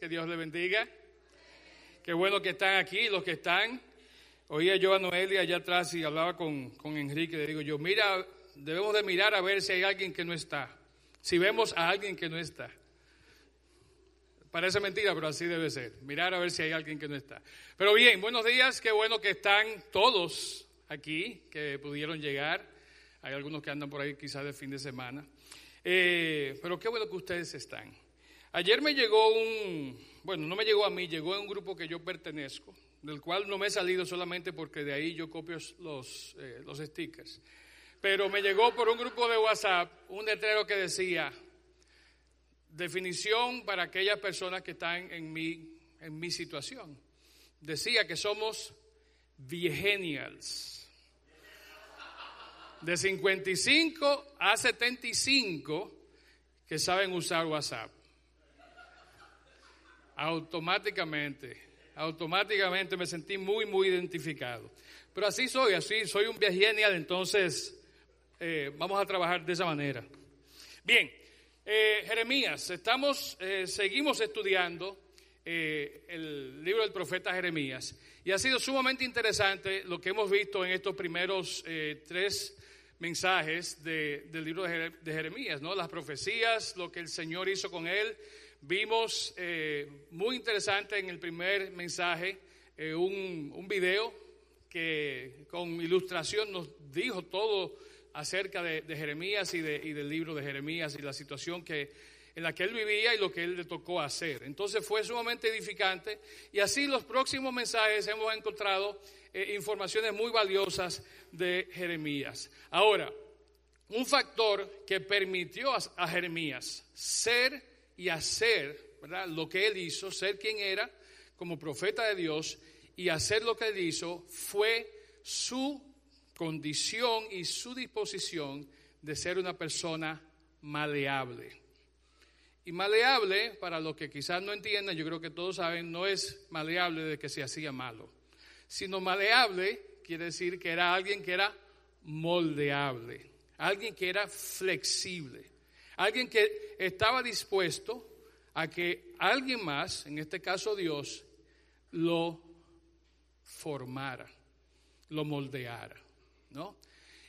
que Dios le bendiga. Qué bueno que están aquí, los que están. Oía yo a Noelia allá atrás y hablaba con, con Enrique. Le digo yo, mira, debemos de mirar a ver si hay alguien que no está. Si vemos a alguien que no está. Parece mentira, pero así debe ser. Mirar a ver si hay alguien que no está. Pero bien, buenos días. Qué bueno que están todos aquí, que pudieron llegar. Hay algunos que andan por ahí quizás de fin de semana. Eh, pero qué bueno que ustedes están. Ayer me llegó un, bueno, no me llegó a mí, llegó a un grupo que yo pertenezco, del cual no me he salido solamente porque de ahí yo copio los, eh, los stickers. Pero me llegó por un grupo de WhatsApp un letrero que decía, definición para aquellas personas que están en mi, en mi situación. Decía que somos viegenials. De 55 a 75 que saben usar WhatsApp automáticamente, automáticamente me sentí muy, muy identificado. Pero así soy, así soy un genial, entonces eh, vamos a trabajar de esa manera. Bien, eh, Jeremías, estamos, eh, seguimos estudiando el libro del profeta Jeremías y ha sido sumamente interesante lo que hemos visto en estos primeros tres mensajes del libro de Jeremías, ¿no? Las profecías, lo que el Señor hizo con él, Vimos eh, muy interesante en el primer mensaje eh, un, un, video que con ilustración nos dijo todo acerca de, Jeremías y, de, y, del libro de Jeremías y la situación que, en la que él vivía y lo que él le tocó hacer. Entonces fue sumamente edificante y así los próximos mensajes hemos encontrado eh, informaciones muy valiosas de Jeremías. Ahora, un factor que permitió a Jeremías ser y hacer ¿verdad? lo que él hizo, ser quien era como profeta de Dios y hacer lo que él hizo fue su condición y su disposición de ser una persona maleable. Y maleable, para los que quizás no entiendan, yo creo que todos saben, no es maleable de que se hacía malo, sino maleable quiere decir que era alguien que era moldeable, alguien que era flexible. Alguien que estaba dispuesto a que alguien más, en este caso Dios, lo formara, lo moldeara, ¿no?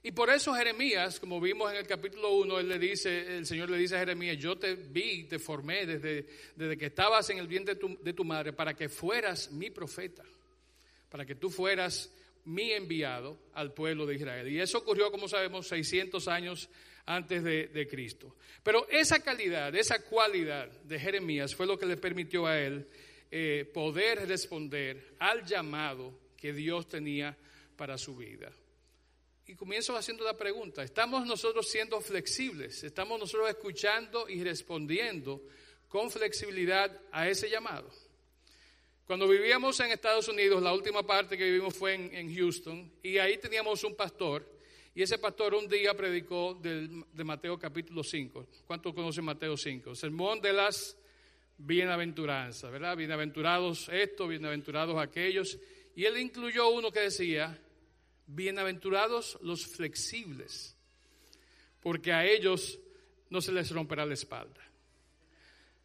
Y por eso Jeremías, como vimos en el capítulo 1, él le dice, el Señor le dice a Jeremías, yo te vi, te formé desde, desde que estabas en el vientre de tu, de tu madre para que fueras mi profeta, para que tú fueras mi enviado al pueblo de Israel. Y eso ocurrió, como sabemos, 600 años antes de, Cristo. Pero esa calidad, esa cualidad de Jeremías fue lo que le permitió a él eh, poder responder al llamado que Dios tenía para su vida. Y comienzo haciendo la pregunta, ¿estamos nosotros siendo flexibles? ¿Estamos nosotros escuchando y respondiendo con flexibilidad a ese llamado? Cuando vivíamos en Estados Unidos, la última parte que vivimos fue en Houston, y ahí teníamos un pastor y ese pastor un día predicó de Mateo capítulo 5. ¿Cuántos conocen Mateo 5? Sermón de las bienaventuranzas, ¿verdad? Bienaventurados estos, bienaventurados aquellos. Y él incluyó uno que decía, bienaventurados los flexibles, porque a ellos no se les romperá la espalda.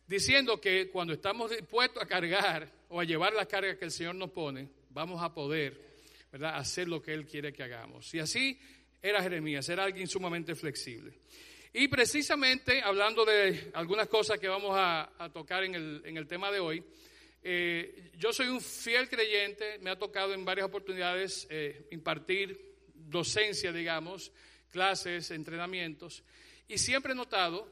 Diciendo que cuando estamos dispuestos a cargar o a llevar la carga que el Señor nos pone, vamos a poder, ¿verdad?, hacer lo que Él quiere que hagamos. Y así era Jeremías, era alguien sumamente flexible. Y precisamente hablando de algunas cosas que vamos a, tocar en el, tema de hoy, eh, yo soy un fiel creyente, me ha tocado en varias oportunidades eh, impartir docencia, digamos, clases, entrenamientos, y siempre he notado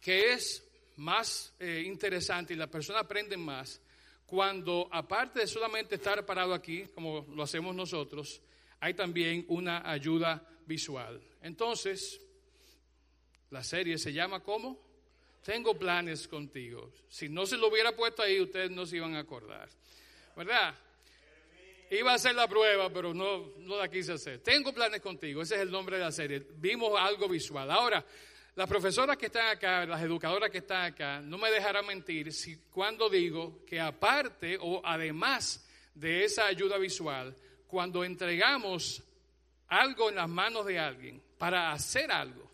que es más eh, interesante y las personas aprenden más cuando, aparte de solamente estar parado aquí, como lo hacemos nosotros, hay también una ayuda visual. Entonces, la serie se llama ¿cómo? Tengo planes contigo. Si no se lo hubiera puesto ahí, ustedes no se iban a acordar. ¿Verdad? Iba a hacer la prueba, pero no, no la quise hacer. Tengo planes contigo, ese es el nombre de la serie. Vimos algo visual. Ahora, las profesoras que están acá, las educadoras que están acá, no me dejarán mentir si cuando digo que aparte o además de esa ayuda visual, cuando entregamos algo en las manos de alguien para hacer algo,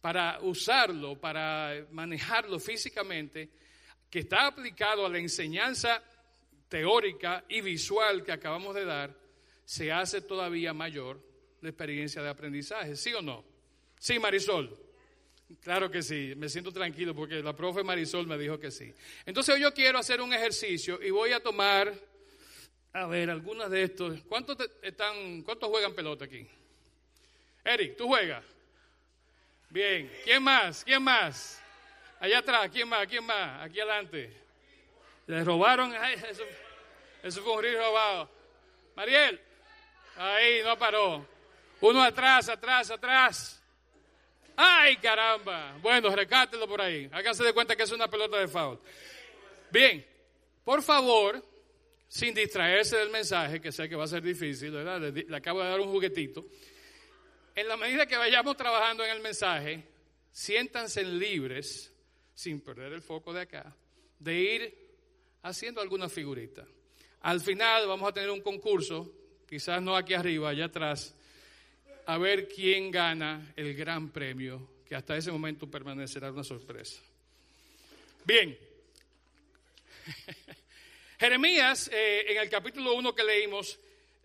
para usarlo, para manejarlo físicamente, que está aplicado a la enseñanza teórica y visual que acabamos de dar, se hace todavía mayor la experiencia de aprendizaje, ¿sí o no? Sí, Marisol. Claro que sí, me siento tranquilo porque la profe Marisol me dijo que sí. Entonces yo quiero hacer un ejercicio y voy a tomar, a ver, algunas de estos. ¿Cuántos, están, ¿cuántos juegan pelota aquí? Eric, ¿tú juegas? Bien. ¿Quién más? ¿Quién más? Allá atrás, ¿quién más? ¿Quién más? Aquí adelante. ¿Le robaron? eso, eso fue un río robado. Mariel, ahí no paró. Uno atrás, atrás, atrás. ¡Ay, caramba! Bueno, recátelo por ahí. Háganse de cuenta que es una pelota de foul. Bien, por favor, sin distraerse del mensaje, que sé que va a ser difícil, ¿verdad? Le, acabo de dar un juguetito. En la medida que vayamos trabajando en el mensaje, siéntanse libres, sin perder el foco de acá, de ir haciendo alguna figurita. Al final vamos a tener un concurso, quizás no aquí arriba, allá atrás, a ver quién gana el gran premio, que hasta ese momento permanecerá una sorpresa. Bien. Jeremías, eh, en el capítulo 1 que leímos,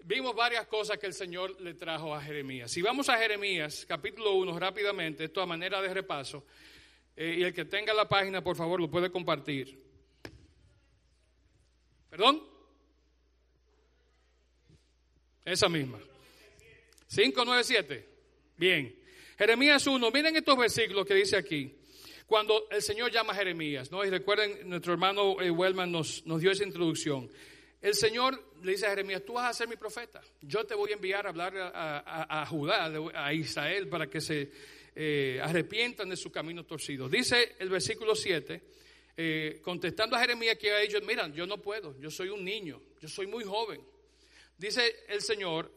vimos varias cosas que el Señor le trajo a Jeremías. Si vamos a Jeremías, capítulo 1, rápidamente, esto a manera de repaso, eh, y el que tenga la página, por favor, lo puede compartir. ¿Perdón? Esa misma. 597. Bien. Jeremías 1, miren estos versículos que dice aquí. Cuando el Señor llama a Jeremías, ¿no? Y recuerden, nuestro hermano eh, Wellman nos, nos dio esa introducción. El Señor le dice a Jeremías, tú vas a ser mi profeta. Yo te voy a enviar a hablar a, Judá, a Israel, para que se eh, arrepientan de su camino torcido. Dice el versículo 7, eh, contestando a Jeremías que ha dicho, mira, yo no puedo, yo soy un niño, yo soy muy joven. Dice el Señor,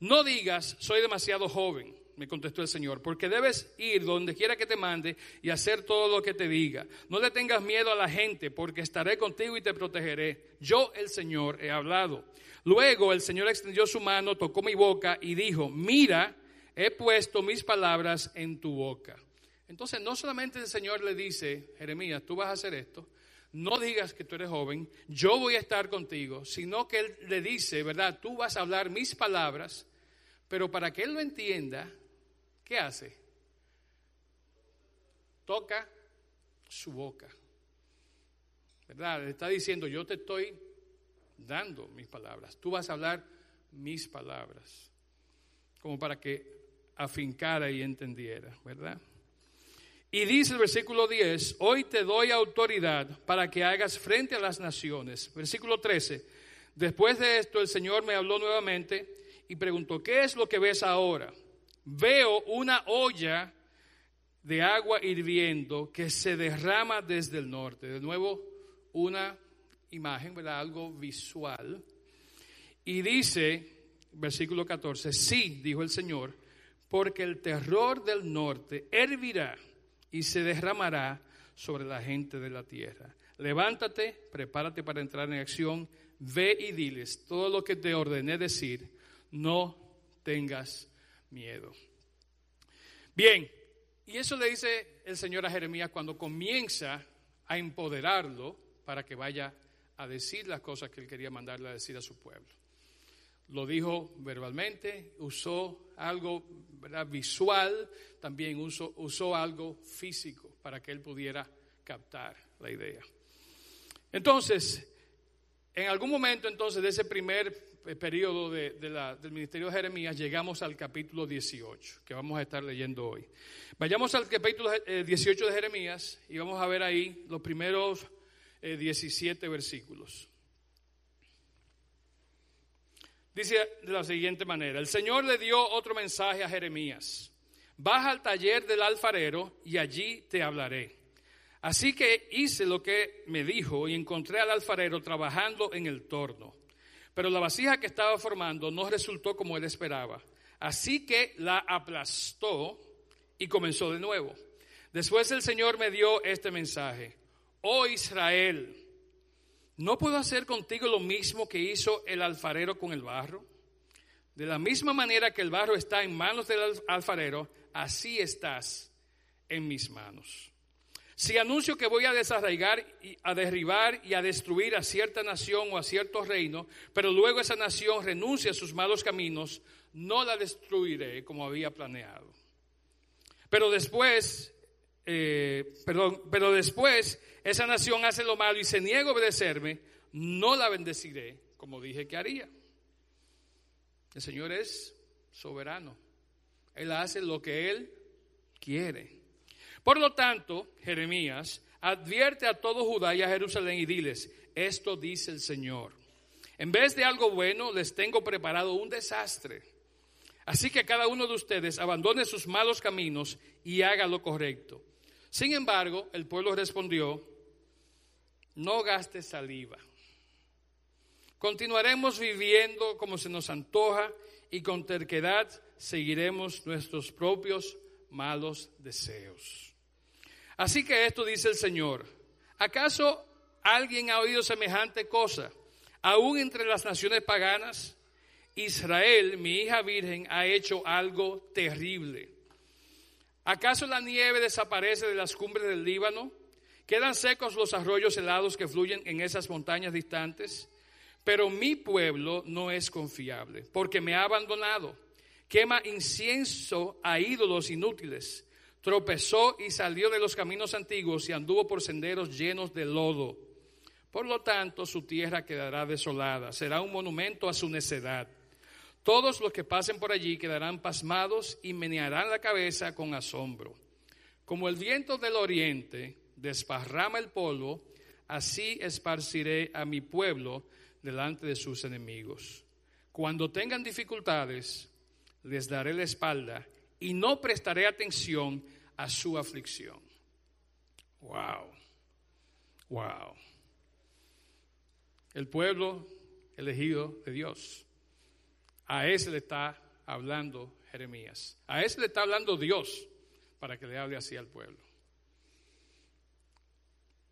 no digas, soy demasiado joven, me contestó el Señor, porque debes ir donde quiera que te mande y hacer todo lo que te diga. No le tengas miedo a la gente, porque estaré contigo y te protegeré. Yo, el Señor, he hablado. Luego el Señor extendió su mano, tocó mi boca y dijo, mira, he puesto mis palabras en tu boca. Entonces, no solamente el Señor le dice, Jeremías, tú vas a hacer esto, no digas que tú eres joven, yo voy a estar contigo, sino que Él le dice, ¿verdad? Tú vas a hablar mis palabras pero para que él lo entienda, ¿qué hace? Toca su boca. ¿Verdad? Le está diciendo, yo te estoy dando mis palabras. Tú vas a hablar mis palabras. Como para que afincara y entendiera, ¿verdad? Y dice el versículo 10, hoy te doy autoridad para que hagas frente a las naciones. Versículo 13, después de esto el Señor me habló nuevamente y preguntó, ¿qué es lo que ves ahora? Veo una olla de agua hirviendo que se derrama desde el norte. De nuevo, una imagen. Algo visual. Y dice, versículo 14, sí, dijo el Señor, porque el terror del norte hervirá y se derramará sobre la gente de la tierra. Levántate, prepárate para entrar en acción, ve y diles todo lo que te ordené decir no tengas miedo. Bien, y eso le dice el Señor a Jeremías cuando comienza a empoderarlo para que vaya a decir las cosas que él quería mandarle a decir a su pueblo. Lo dijo verbalmente, usó algo visual, también usó, usó algo físico para que él pudiera captar la idea. Entonces, en algún momento entonces de ese primer periodo de, del ministerio de Jeremías, llegamos al capítulo 18, que vamos a estar leyendo hoy. Vayamos al capítulo 18 eh, de Jeremías y vamos a ver ahí los primeros 17 eh, versículos. Dice de la siguiente manera, el Señor le dio otro mensaje a Jeremías, baja al taller del alfarero y allí te hablaré. Así que hice lo que me dijo y encontré al alfarero trabajando en el torno. Pero la vasija que estaba formando no resultó como él esperaba. Así que la aplastó y comenzó de nuevo. Después el Señor me dio este mensaje. Oh Israel, ¿no puedo hacer contigo lo mismo que hizo el alfarero con el barro? De la misma manera que el barro está en manos del alfarero, así estás en mis manos. Si anuncio que voy a desarraigar, y a derribar y a destruir a cierta nación o a cierto reino, pero luego esa nación renuncia a sus malos caminos, no la destruiré como había planeado. Pero después, eh, perdón, pero después esa nación hace lo malo y se niega a obedecerme, no la bendeciré como dije que haría. El Señor es soberano. Él hace lo que Él quiere. Por lo tanto, Jeremías advierte a todo Judá y a Jerusalén y diles, esto dice el Señor. En vez de algo bueno, les tengo preparado un desastre. Así que cada uno de ustedes abandone sus malos caminos y haga lo correcto. Sin embargo, el pueblo respondió, no gaste saliva. Continuaremos viviendo como se nos antoja y con terquedad seguiremos nuestros propios malos deseos. Así que esto dice el Señor. ¿Acaso alguien ha oído semejante cosa? Aún entre las naciones paganas, Israel, mi hija virgen, ha hecho algo terrible. ¿Acaso la nieve desaparece de las cumbres del Líbano? ¿Quedan secos los arroyos helados que fluyen en esas montañas distantes? Pero mi pueblo no es confiable, porque me ha abandonado. Quema incienso a ídolos inútiles. Tropezó y salió de los caminos antiguos y anduvo por senderos llenos de lodo. Por lo tanto, su tierra quedará desolada, será un monumento a su necedad. Todos los que pasen por allí quedarán pasmados y menearán la cabeza con asombro. Como el viento del oriente desparrama el polvo, así esparciré a mi pueblo delante de sus enemigos. Cuando tengan dificultades, les daré la espalda y no prestaré atención a su aflicción. Wow, wow. El pueblo elegido de Dios. A ese le está hablando Jeremías. A ese le está hablando Dios para que le hable así al pueblo.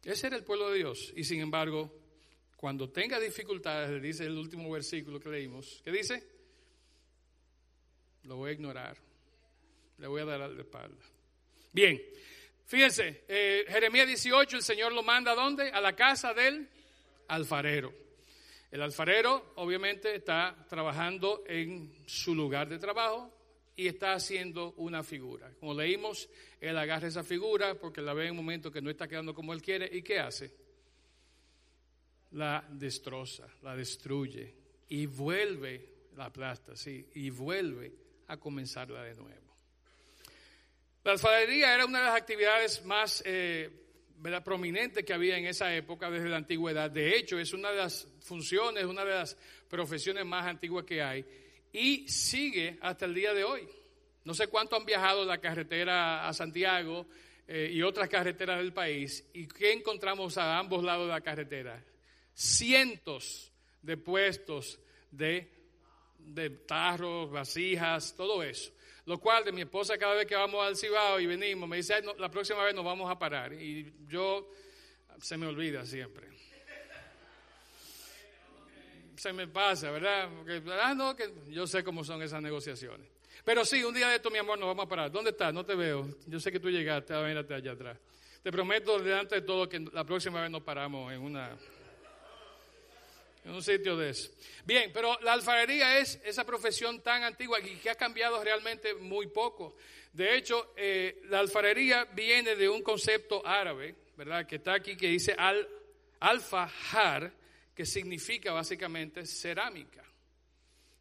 Ese era el pueblo de Dios. Y sin embargo, cuando tenga dificultades, dice el último versículo que leímos, ¿qué dice? Lo voy a ignorar, le voy a dar la espalda. Bien, fíjense, eh, Jeremías 18, el Señor lo manda a dónde? A la casa del alfarero. El alfarero obviamente está trabajando en su lugar de trabajo y está haciendo una figura. Como leímos, él agarra esa figura porque la ve en un momento que no está quedando como él quiere y ¿qué hace? la destroza, la destruye y vuelve, la aplasta, sí, y vuelve a comenzarla de nuevo. La alfarería era una de las actividades más eh, prominentes que había en esa época desde la antigüedad. De hecho, es una de las funciones, una de las profesiones más antiguas que hay y sigue hasta el día de hoy. No sé cuánto han viajado la carretera a Santiago eh, y otras carreteras del país y qué encontramos a ambos lados de la carretera cientos de puestos de, de tarros, vasijas, todo eso. Lo cual de mi esposa cada vez que vamos al Cibao y venimos me dice, la próxima vez nos vamos a parar. Y yo se me olvida siempre. Se me pasa, ¿verdad? Porque, ah, no, que yo sé cómo son esas negociaciones. Pero sí, un día de esto, mi amor, nos vamos a parar. ¿Dónde estás? No te veo. Yo sé que tú llegaste, a venirte allá atrás. Te prometo delante de todo que la próxima vez nos paramos en una en un sitio de eso. Bien, pero la alfarería es esa profesión tan antigua y que ha cambiado realmente muy poco. De hecho, eh, la alfarería viene de un concepto árabe, ¿verdad? Que está aquí, que dice al, alfajar, que significa básicamente cerámica,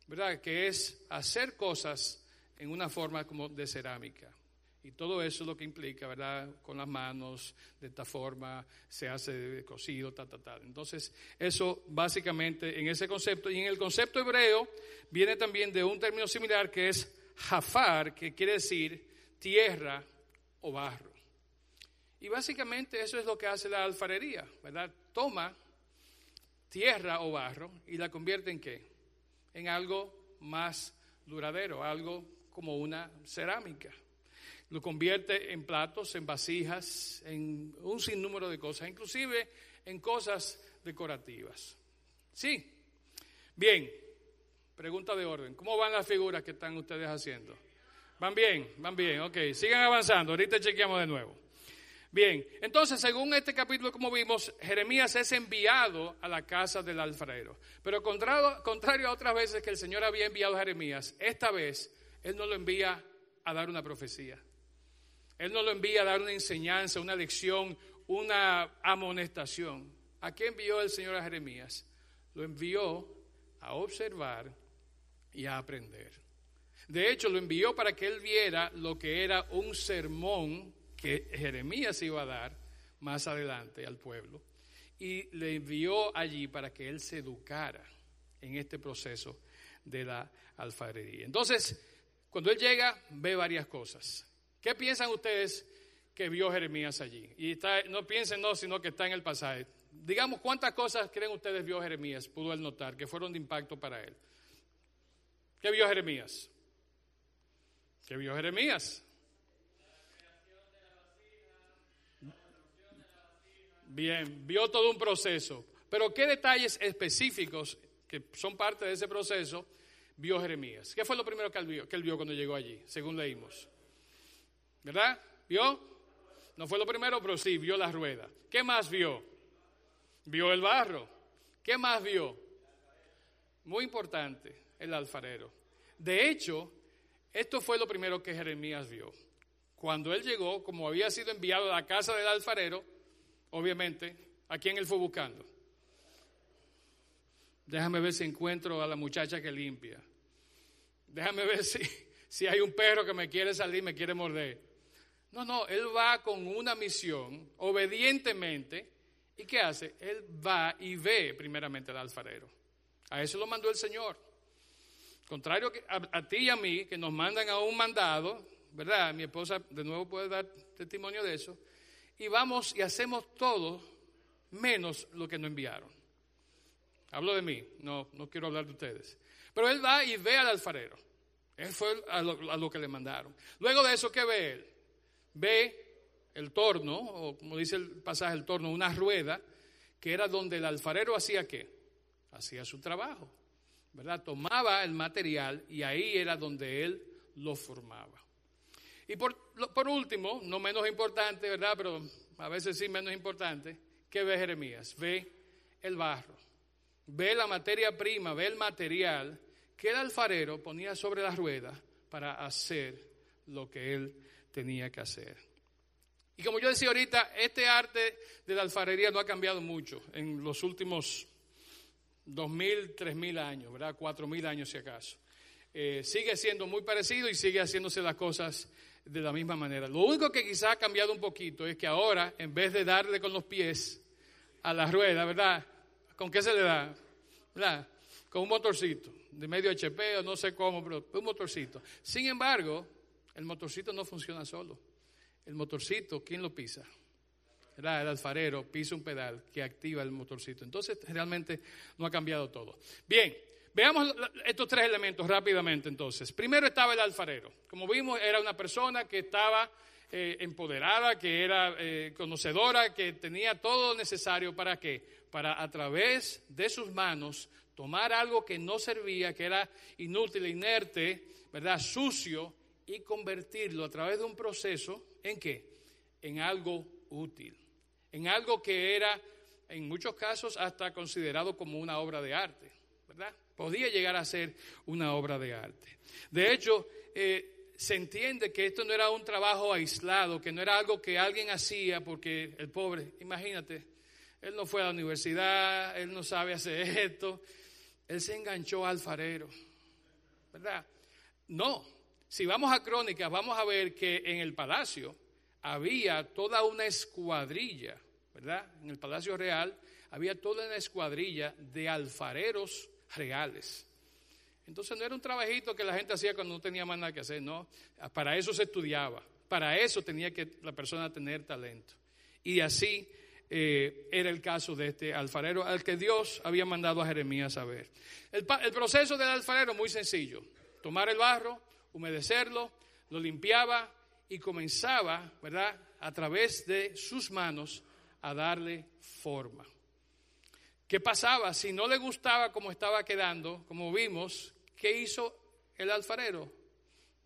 ¿verdad? Que es hacer cosas en una forma como de cerámica. Y todo eso es lo que implica, ¿verdad? Con las manos, de esta forma, se hace cocido, ta, ta, ta. Entonces, eso básicamente en ese concepto. Y en el concepto hebreo viene también de un término similar que es jafar, que quiere decir tierra o barro. Y básicamente eso es lo que hace la alfarería, ¿verdad? Toma tierra o barro y la convierte en qué? En algo más duradero, algo como una cerámica lo convierte en platos, en vasijas, en un sinnúmero de cosas, inclusive en cosas decorativas. ¿Sí? Bien, pregunta de orden. ¿Cómo van las figuras que están ustedes haciendo? ¿Van bien? ¿Van bien? Ok, sigan avanzando. Ahorita chequeamos de nuevo. Bien, entonces según este capítulo, como vimos, Jeremías es enviado a la casa del alfarero. Pero contrario, a otras veces que el Señor había enviado a Jeremías, esta vez Él no lo envía a dar una profecía. Él no lo envía a dar una enseñanza, una lección, una amonestación. ¿A qué envió el Señor a Jeremías? Lo envió a observar y a aprender. De hecho, lo envió para que él viera lo que era un sermón que Jeremías iba a dar más adelante al pueblo. Y le envió allí para que él se educara en este proceso de la alfarería. Entonces, cuando él llega, ve varias cosas. ¿Qué piensan ustedes que vio Jeremías allí? Y está, no piensen no, sino que está en el pasaje. Digamos, ¿cuántas cosas creen ustedes vio Jeremías? Pudo él notar que fueron de impacto para él. ¿Qué vio Jeremías? ¿Qué vio Jeremías? Bien, vio todo un proceso. Pero ¿qué detalles específicos que son parte de ese proceso vio Jeremías? ¿Qué fue lo primero que él vio, que él vio cuando llegó allí, según leímos? ¿Verdad? ¿Vio? No fue lo primero, pero sí, vio la rueda. ¿Qué más vio? Vio el barro. ¿Qué más vio? Muy importante, el alfarero. De hecho, esto fue lo primero que Jeremías vio. Cuando él llegó, como había sido enviado a la casa del alfarero, obviamente, ¿a quién él fue buscando? Déjame ver si encuentro a la muchacha que limpia. Déjame ver si, si hay un perro que me quiere salir, me quiere morder. No, no, él va con una misión, obedientemente. ¿Y qué hace? Él va y ve primeramente al alfarero. A eso lo mandó el Señor. Contrario a, ti y a mí, que nos mandan a un mandado, ¿verdad? Mi esposa de nuevo puede dar testimonio de eso. Y vamos y hacemos todo menos lo que nos enviaron. Hablo de mí, no, no quiero hablar de ustedes. Pero él va y ve al alfarero. Él fue a lo, a lo que le mandaron. Luego de eso, ¿qué ve él? Ve el torno, o como dice el pasaje, el torno, una rueda, que era donde el alfarero hacía qué? Hacía su trabajo. ¿verdad? Tomaba el material y ahí era donde él lo formaba. Y por, por último, no menos importante, ¿verdad? Pero a veces sí menos importante, ¿qué ve Jeremías? Ve el barro, ve la materia prima, ve el material que el alfarero ponía sobre la rueda para hacer lo que él tenía que hacer. Y como yo decía ahorita, este arte de la alfarería no ha cambiado mucho en los últimos dos mil, tres mil años, ¿verdad? Cuatro mil años si acaso. Eh, sigue siendo muy parecido y sigue haciéndose las cosas de la misma manera. Lo único que quizá ha cambiado un poquito es que ahora, en vez de darle con los pies a la rueda, ¿verdad? ¿Con qué se le da? ¿Verdad? Con un motorcito, de medio HP no sé cómo, pero un motorcito. Sin embargo, el motorcito no funciona solo. El motorcito, ¿quién lo pisa? el alfarero pisa un pedal que activa el motorcito. Entonces, realmente no ha cambiado todo. Bien, veamos estos tres elementos rápidamente entonces. Primero estaba el alfarero. Como vimos, era una persona que estaba eh, empoderada, que era eh, conocedora, que tenía todo lo necesario para qué? Para a través de sus manos tomar algo que no servía, que era inútil, inerte, ¿verdad? Sucio, y convertirlo a través de un proceso en qué? En algo útil en algo que era en muchos casos hasta considerado como una obra de arte, ¿verdad? Podía llegar a ser una obra de arte. De hecho, eh, se entiende que esto no era un trabajo aislado, que no era algo que alguien hacía porque el pobre, imagínate, él no fue a la universidad, él no sabe hacer esto, él se enganchó al alfarero, ¿verdad? No, si vamos a crónicas, vamos a ver que en el palacio, había toda una escuadrilla, ¿verdad? En el Palacio Real había toda una escuadrilla de alfareros reales. Entonces no era un trabajito que la gente hacía cuando no tenía más nada que hacer, no. Para eso se estudiaba, para eso tenía que la persona tener talento. Y así eh, era el caso de este alfarero al que Dios había mandado a Jeremías a ver. El, el proceso del alfarero muy sencillo. Tomar el barro, humedecerlo, lo limpiaba, y comenzaba, ¿verdad?, a través de sus manos a darle forma. ¿Qué pasaba? Si no le gustaba como estaba quedando, como vimos, ¿qué hizo el alfarero?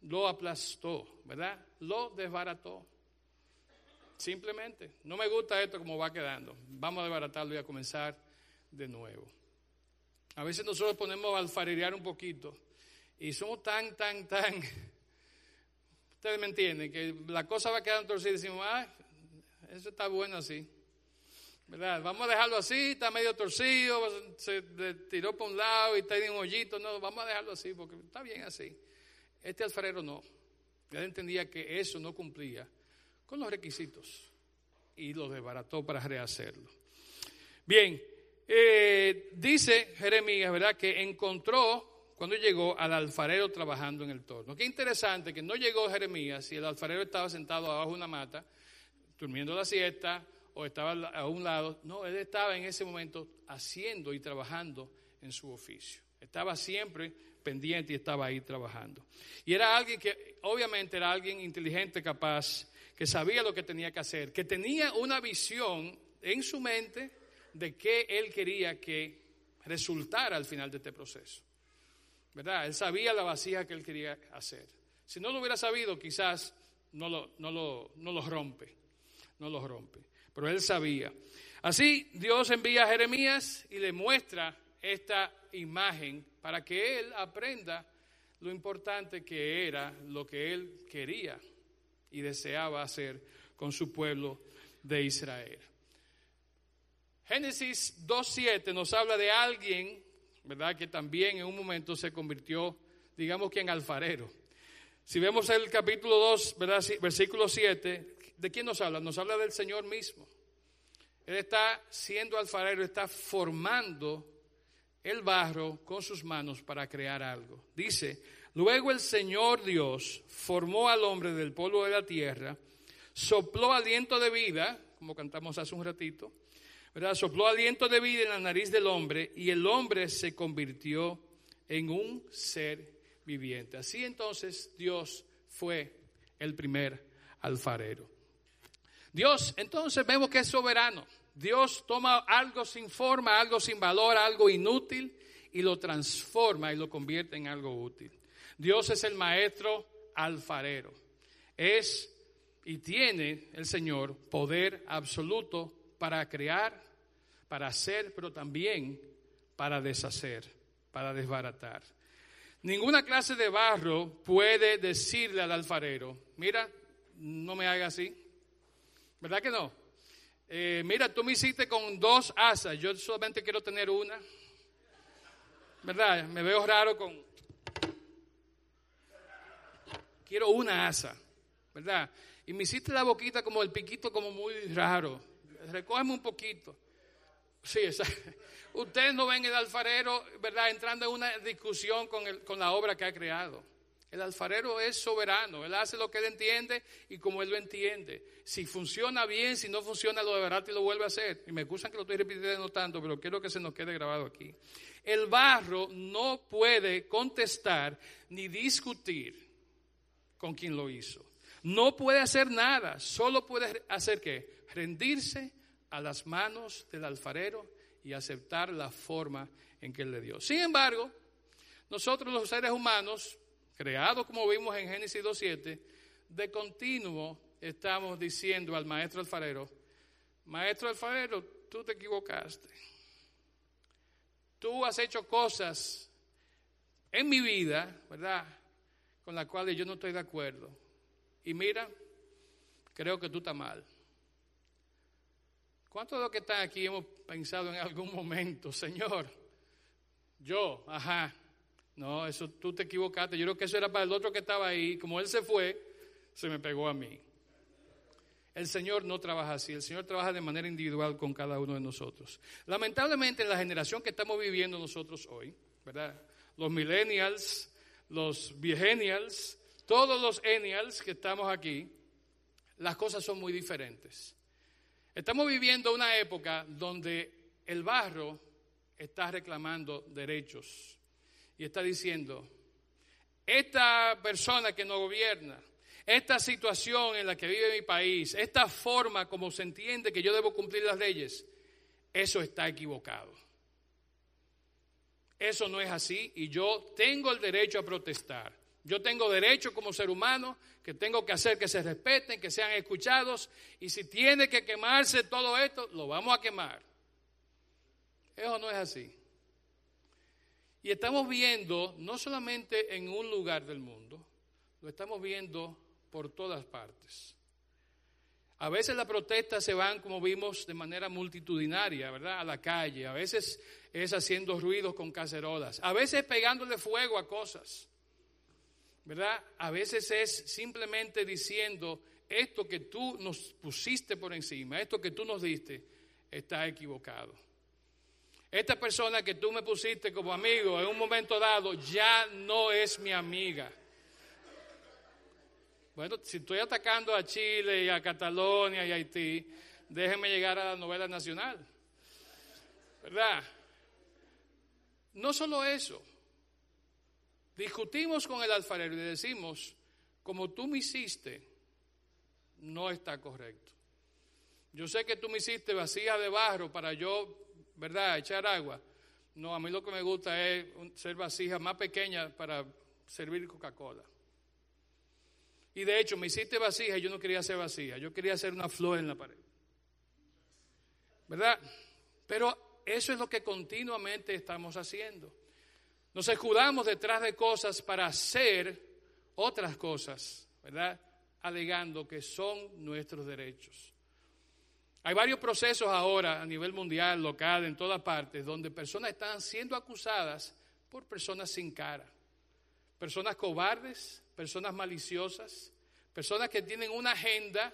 Lo aplastó, ¿verdad? Lo desbarató. Simplemente, no me gusta esto como va quedando. Vamos a desbaratarlo y a comenzar de nuevo. A veces nosotros ponemos a alfarerear un poquito y somos tan, tan, tan, ustedes me entienden, que la cosa va quedando torcida y decimos, ah, eso está bueno así. ¿Verdad? Vamos a dejarlo así, está medio torcido, se tiró por un lado y está en un hoyito. No, vamos a dejarlo así porque está bien así. Este alfarero no. Él entendía que eso no cumplía con los requisitos y lo desbarató para rehacerlo. Bien, eh, dice Jeremías, ¿verdad? Que encontró cuando llegó al alfarero trabajando en el torno. Qué interesante que no llegó Jeremías y el alfarero estaba sentado abajo de una mata, durmiendo la siesta o estaba a un lado. No, él estaba en ese momento haciendo y trabajando en su oficio. Estaba siempre pendiente y estaba ahí trabajando. Y era alguien que obviamente era alguien inteligente, capaz, que sabía lo que tenía que hacer, que tenía una visión en su mente de qué él quería que resultara al final de este proceso. ¿Verdad? Él sabía la vasija que él quería hacer. Si no lo hubiera sabido, quizás no lo, no lo, no rompe, no lo rompe. Pero él sabía. Así Dios envía a Jeremías y le muestra esta imagen para que él aprenda lo importante que era lo que él quería y deseaba hacer con su pueblo de Israel. Génesis 2.7 nos habla de alguien, ¿verdad? Que también en un momento se convirtió, digamos que en alfarero. Si vemos el capítulo 2, ¿verdad? Versículo 7, ¿de quién nos habla? Nos habla del Señor mismo. Él está siendo alfarero, está formando el barro con sus manos para crear algo. Dice, luego el Señor Dios formó al hombre del polvo de la tierra, sopló aliento de vida, como cantamos hace un ratito, ¿verdad? Sopló aliento de vida en la nariz del hombre y el hombre se convirtió en un ser viviente. Así entonces Dios fue el primer alfarero. Dios entonces vemos que es soberano. Dios toma algo sin forma, algo sin valor, algo inútil y lo transforma y lo convierte en algo útil. Dios es el maestro alfarero. Es y tiene el Señor poder absoluto para crear, para hacer, pero también para deshacer, para desbaratar. Ninguna clase de barro puede decirle al alfarero, mira, no me haga así. ¿Verdad que no? Eh, mira, tú me hiciste con dos asas, yo solamente quiero tener una. ¿Verdad? Me veo raro con... Quiero una asa, ¿verdad? Y me hiciste la boquita como el piquito como muy raro recógeme un poquito. Sí, ustedes no ven el alfarero, ¿verdad?, entrando en una discusión con, el, con la obra que ha creado. El alfarero es soberano, él hace lo que él entiende y como él lo entiende. Si funciona bien, si no funciona, lo de verdad y lo vuelve a hacer. Y me excusan que lo estoy repitiendo tanto, pero quiero que se nos quede grabado aquí. El barro no puede contestar ni discutir con quien lo hizo. No puede hacer nada, solo puede hacer qué? Rendirse a las manos del alfarero y aceptar la forma en que él le dio. Sin embargo, nosotros los seres humanos, creados como vimos en Génesis 2.7, de continuo estamos diciendo al maestro alfarero, maestro alfarero, tú te equivocaste. Tú has hecho cosas en mi vida, ¿verdad? Con las cuales yo no estoy de acuerdo. Y mira, creo que tú estás mal. ¿Cuántos de los que están aquí hemos pensado en algún momento, Señor? Yo, ajá. No, eso tú te equivocaste. Yo creo que eso era para el otro que estaba ahí. Como él se fue, se me pegó a mí. El Señor no trabaja así. El Señor trabaja de manera individual con cada uno de nosotros. Lamentablemente, en la generación que estamos viviendo nosotros hoy, ¿verdad? Los millennials, los viegenials, todos los ennials que estamos aquí, las cosas son muy diferentes. Estamos viviendo una época donde el barro está reclamando derechos y está diciendo, esta persona que nos gobierna, esta situación en la que vive mi país, esta forma como se entiende que yo debo cumplir las leyes, eso está equivocado. Eso no es así y yo tengo el derecho a protestar. Yo tengo derecho como ser humano, que tengo que hacer que se respeten, que sean escuchados, y si tiene que quemarse todo esto, lo vamos a quemar. Eso no es así. Y estamos viendo, no solamente en un lugar del mundo, lo estamos viendo por todas partes. A veces las protestas se van, como vimos, de manera multitudinaria, ¿verdad? A la calle. A veces es haciendo ruidos con cacerolas. A veces pegándole fuego a cosas. ¿Verdad? A veces es simplemente diciendo, esto que tú nos pusiste por encima, esto que tú nos diste, está equivocado. Esta persona que tú me pusiste como amigo en un momento dado ya no es mi amiga. Bueno, si estoy atacando a Chile y a Cataluña y a Haití, déjenme llegar a la novela nacional. ¿Verdad? No solo eso. Discutimos con el alfarero y le decimos, como tú me hiciste, no está correcto. Yo sé que tú me hiciste vasija de barro para yo, ¿verdad?, echar agua. No, a mí lo que me gusta es ser vasija más pequeña para servir Coca-Cola. Y de hecho, me hiciste vasija y yo no quería hacer vasija, yo quería hacer una flor en la pared. ¿Verdad? Pero eso es lo que continuamente estamos haciendo. Nos escudamos detrás de cosas para hacer otras cosas, ¿verdad? Alegando que son nuestros derechos. Hay varios procesos ahora a nivel mundial, local, en todas partes, donde personas están siendo acusadas por personas sin cara. Personas cobardes, personas maliciosas, personas que tienen una agenda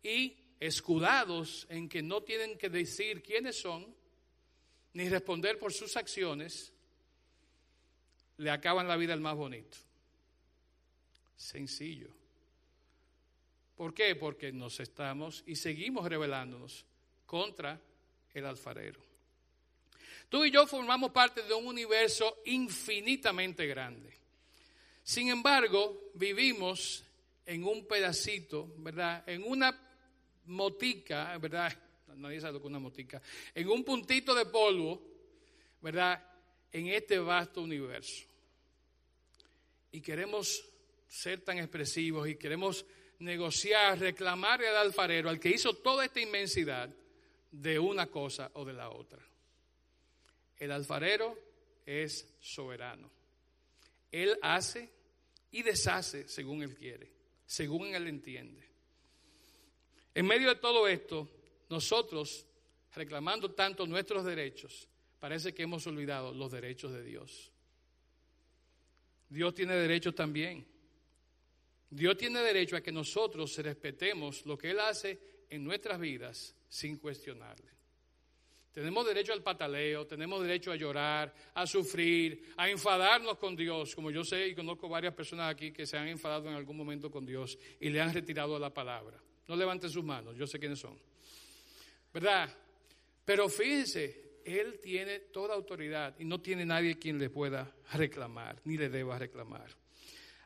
y escudados en que no tienen que decir quiénes son, ni responder por sus acciones, le acaban la vida al más bonito. Sencillo. ¿Por qué? Porque nos estamos y seguimos rebelándonos contra el alfarero. Tú y yo formamos parte de un universo infinitamente grande. Sin embargo, vivimos en un pedacito, ¿verdad? En una motica, ¿verdad? Nadie sabe lo que es una motica. En un puntito de polvo, ¿verdad? En este vasto universo y queremos ser tan expresivos y queremos negociar, reclamar al alfarero, al que hizo toda esta inmensidad, de una cosa o de la otra. El alfarero es soberano. Él hace y deshace según él quiere, según él entiende. En medio de todo esto, nosotros, reclamando tanto nuestros derechos, parece que hemos olvidado los derechos de Dios. Dios tiene derecho también. Dios tiene derecho a que nosotros respetemos lo que Él hace en nuestras vidas sin cuestionarle. Tenemos derecho al pataleo, tenemos derecho a llorar, a sufrir, a enfadarnos con Dios, como yo sé y conozco varias personas aquí que se han enfadado en algún momento con Dios y le han retirado la palabra. No levanten sus manos, yo sé quiénes son. ¿Verdad? Pero fíjense, él tiene toda autoridad y no tiene nadie quien le pueda reclamar, ni le deba reclamar.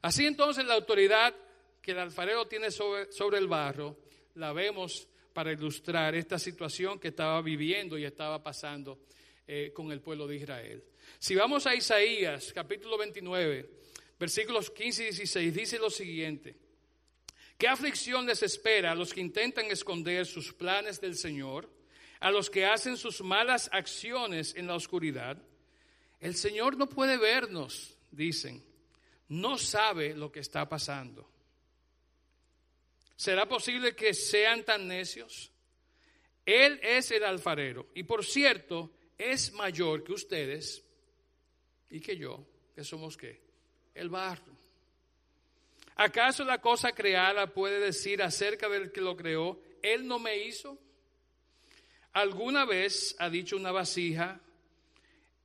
Así entonces la autoridad que el alfarero tiene sobre, el barro, la vemos para ilustrar esta situación que estaba viviendo y estaba pasando eh, con el pueblo de Israel. Si vamos a Isaías capítulo 29, versículos 15 y 16, dice lo siguiente. ¿Qué aflicción les espera a los que intentan esconder sus planes del Señor? A los que hacen sus malas acciones en la oscuridad. El Señor no puede vernos, dicen. No sabe lo que está pasando. ¿Será posible que sean tan necios? Él es el alfarero y por cierto es mayor que ustedes y que yo, que somos qué? El barro. ¿Acaso la cosa creada puede decir acerca del que lo creó, Él no me hizo? Alguna vez ha dicho una vasija,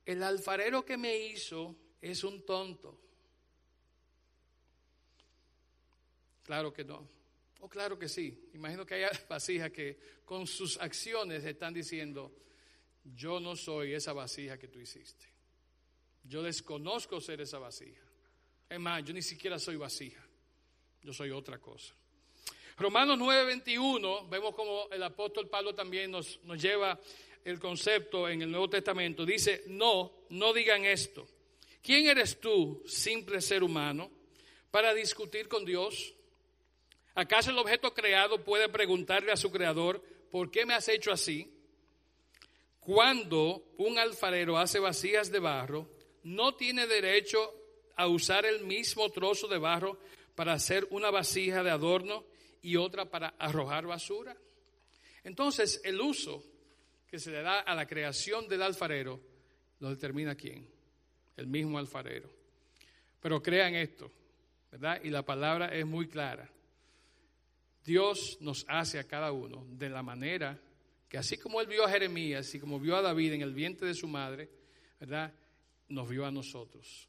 el alfarero que me hizo es un tonto. Claro que no. O claro que sí. Imagino que hay vasijas que con sus acciones están diciendo, yo no soy esa vasija que tú hiciste. Yo desconozco ser esa vasija. Es más, yo ni siquiera soy vasija. Yo soy otra cosa. Romanos 9:21, vemos como el apóstol Pablo también nos, nos lleva el concepto en el Nuevo Testamento. Dice, no, no digan esto. ¿Quién eres tú, simple ser humano, para discutir con Dios? ¿Acaso el objeto creado puede preguntarle a su creador, ¿por qué me has hecho así? Cuando un alfarero hace vasijas de barro, no tiene derecho a usar el mismo trozo de barro para hacer una vasija de adorno y otra para arrojar basura. Entonces, el uso que se le da a la creación del alfarero lo determina quién, el mismo alfarero. Pero crean esto, ¿verdad? Y la palabra es muy clara. Dios nos hace a cada uno de la manera que así como él vio a Jeremías y como vio a David en el vientre de su madre, ¿verdad? Nos vio a nosotros.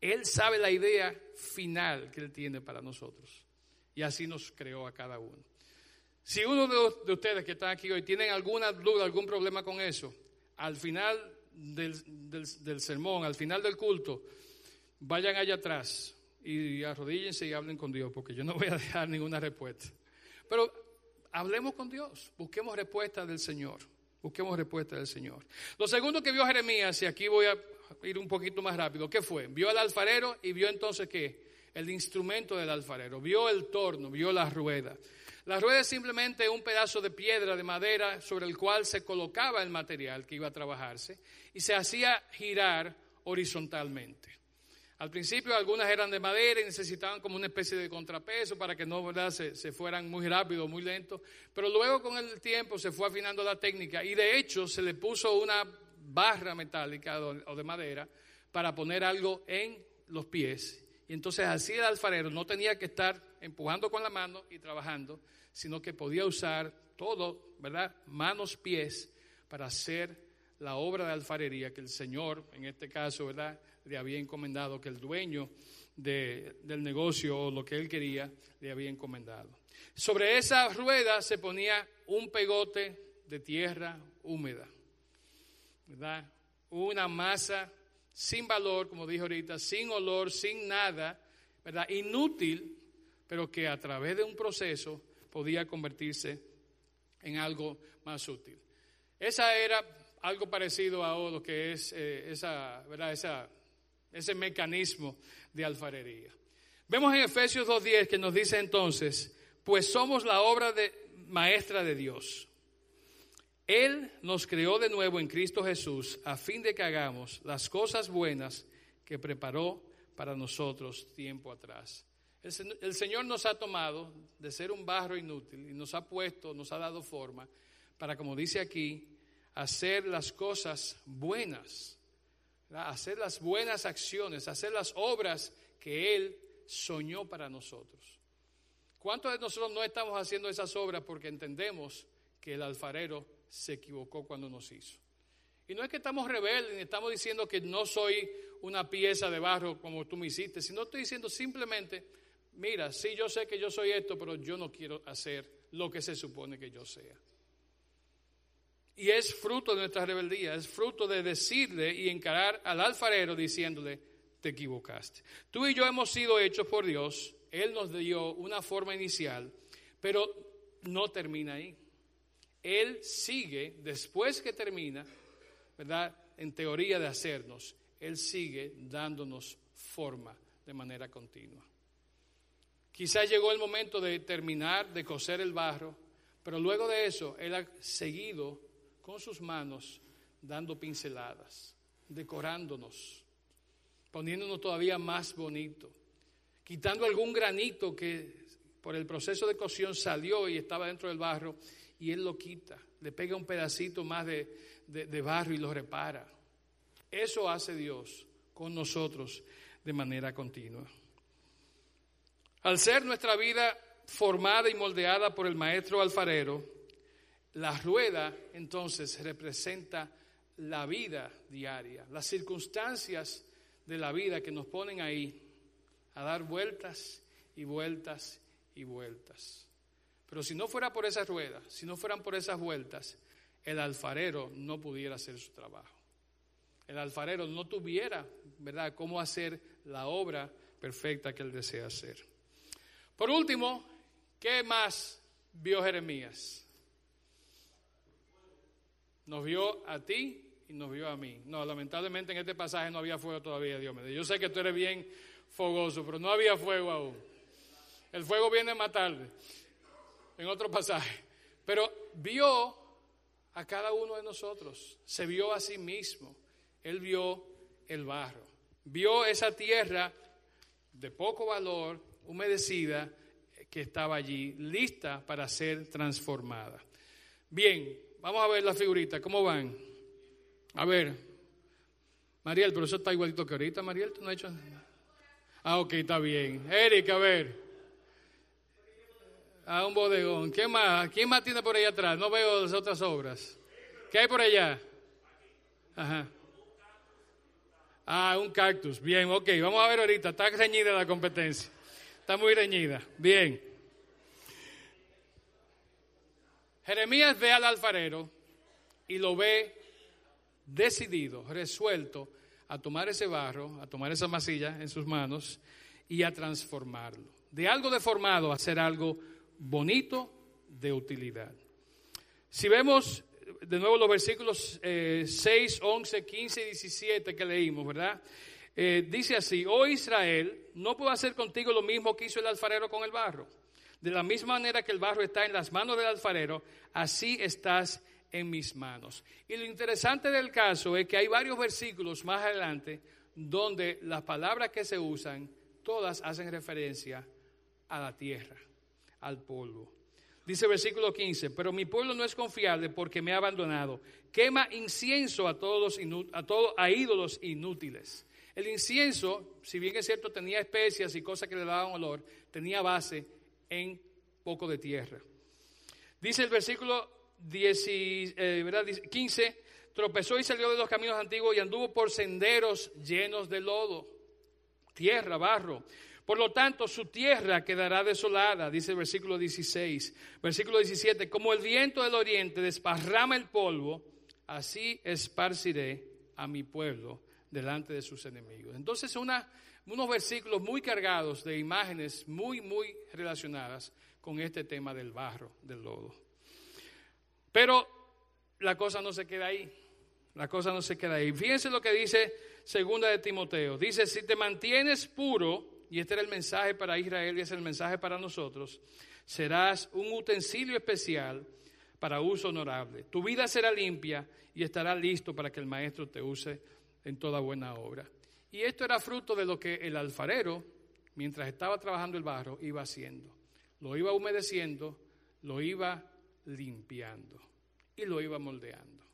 Él sabe la idea final que él tiene para nosotros. Y así nos creó a cada uno. Si uno de, ustedes que están aquí hoy tienen alguna duda, algún problema con eso, al final del, del sermón, al final del culto, vayan allá atrás y arrodíllense y hablen con Dios, porque yo no voy a dejar ninguna respuesta. Pero hablemos con Dios, busquemos respuesta del Señor, busquemos respuesta del Señor. Lo segundo que vio Jeremías, y aquí voy a ir un poquito más rápido, ¿qué fue? Vio al alfarero y vio entonces qué? El instrumento del alfarero, vio el torno, vio la rueda. La rueda es simplemente un pedazo de piedra, de madera, sobre el cual se colocaba el material que iba a trabajarse y se hacía girar horizontalmente. Al principio algunas eran de madera y necesitaban como una especie de contrapeso para que no. Se, se, fueran muy rápido, muy lento. Pero luego con el tiempo se fue afinando la técnica y de hecho se le puso una barra metálica o de madera para poner algo en los pies. Y entonces así el alfarero no tenía que estar empujando con la mano y trabajando, sino que podía usar todo, ¿verdad? Manos, pies, para hacer la obra de alfarería que el Señor, en este caso, ¿verdad? le había encomendado, que el dueño del negocio o lo que él quería le había encomendado. Sobre esa rueda se ponía un pegote de tierra húmeda, ¿verdad? Una masa sin valor, como dije ahorita, sin olor, sin nada, ¿verdad? Inútil, pero que a través de un proceso podía convertirse en algo más útil. Esa era algo parecido a lo que es eh, esa, ¿verdad? Esa ese mecanismo de alfarería. Vemos en Efesios 2.10 que nos dice entonces, pues somos la obra de, maestra de Dios. Él nos creó de nuevo en Cristo Jesús a fin de que hagamos las cosas buenas que preparó para nosotros tiempo atrás. El, Señor nos ha tomado de ser un barro inútil y nos ha puesto, nos ha dado forma para, como dice aquí, hacer las cosas buenas hacer las buenas acciones, hacer las obras que Él soñó para nosotros. ¿Cuántos de nosotros no estamos haciendo esas obras porque entendemos que el alfarero se equivocó cuando nos hizo? Y no es que estamos rebeldes, ni estamos diciendo que no soy una pieza de barro como tú me hiciste, sino estoy diciendo simplemente, mira, sí yo sé que yo soy esto, pero yo no quiero hacer lo que se supone que yo sea. Y es fruto de nuestra rebeldía, es fruto de decirle y encarar al alfarero diciéndole, te equivocaste. Tú y yo hemos sido hechos por Dios, Él nos dio una forma inicial, pero no termina ahí. Él sigue, después que termina, ¿verdad? En teoría de hacernos, Él sigue dándonos forma de manera continua. Quizás llegó el momento de terminar de coser el barro, pero luego de eso, Él ha seguido con sus manos dando pinceladas, decorándonos, poniéndonos todavía más bonito, quitando algún granito que por el proceso de cocción salió y estaba dentro del barro, y Él lo quita, le pega un pedacito más de, de barro y lo repara. Eso hace Dios con nosotros de manera continua. Al ser nuestra vida formada y moldeada por el maestro alfarero, la rueda entonces representa la vida diaria, las circunstancias de la vida que nos ponen ahí a dar vueltas y vueltas y vueltas. Pero si no fuera por esas ruedas, si no fueran por esas vueltas, el alfarero no pudiera hacer su trabajo. El alfarero no tuviera, ¿verdad?, cómo hacer la obra perfecta que él desea hacer. Por último, ¿qué más vio Jeremías? Nos vio a ti y nos vio a mí. No, lamentablemente en este pasaje no había fuego todavía, Dios mío. Yo sé que tú eres bien fogoso, pero no había fuego aún. El fuego viene más tarde, en otro pasaje. Pero vio a cada uno de nosotros, se vio a sí mismo. Él vio el barro, vio esa tierra de poco valor, humedecida, que estaba allí, lista para ser transformada. Bien, vamos a ver la figurita, ¿cómo van? A ver, Mariel, pero eso está igualito que ahorita, Mariel, ¿tú no has hecho? Ah, ok, está bien. Eric, a ver. A un bodegón. ¿Qué más? ¿Quién más tiene por ahí atrás? No veo las otras obras. ¿Qué hay por allá? Ajá. Ah, un cactus. Bien, ok. Vamos a ver ahorita. Está reñida la competencia. Está muy reñida. Bien. Jeremías ve al alfarero y lo ve decidido, resuelto a tomar ese barro, a tomar esa masilla en sus manos y a transformarlo. De algo deformado a hacer algo bonito de utilidad. Si vemos de nuevo los versículos 6, 11, 15 y 17 que leímos, ¿verdad? Eh, dice así, oh Israel, no puedo hacer contigo lo mismo que hizo el alfarero con el barro. De la misma manera que el barro está en las manos del alfarero, así estás en mis manos. Y lo interesante del caso es que hay varios versículos más adelante donde las palabras que se usan, todas hacen referencia a la tierra al polvo. Dice versículo 15, pero mi pueblo no es confiable porque me ha abandonado. Quema incienso a todos, a todos a ídolos inútiles. El incienso, si bien es cierto, tenía especias y cosas que le daban olor, tenía base en poco de tierra. Dice el versículo 10, 15, eh, tropezó y salió de los caminos antiguos y anduvo por senderos llenos de lodo, tierra, barro. Por lo tanto, su tierra quedará desolada, dice el versículo 16. Versículo 17, como el viento del oriente desparrama el polvo, así esparciré a mi pueblo delante de sus enemigos. Entonces, unos versículos muy cargados de imágenes muy, muy relacionadas con este tema del barro, del lodo. Pero la cosa no se queda ahí. La cosa no se queda ahí. Fíjense lo que dice segunda de Timoteo. Dice, si te mantienes puro, y este era el mensaje para Israel y es el mensaje para nosotros, serás un utensilio especial para uso honorable. Tu vida será limpia y estará listo para que el maestro te use en toda buena obra. Y esto era fruto de lo que el alfarero, mientras estaba trabajando el barro, iba haciendo. Lo iba humedeciendo, lo iba limpiando y lo iba moldeando.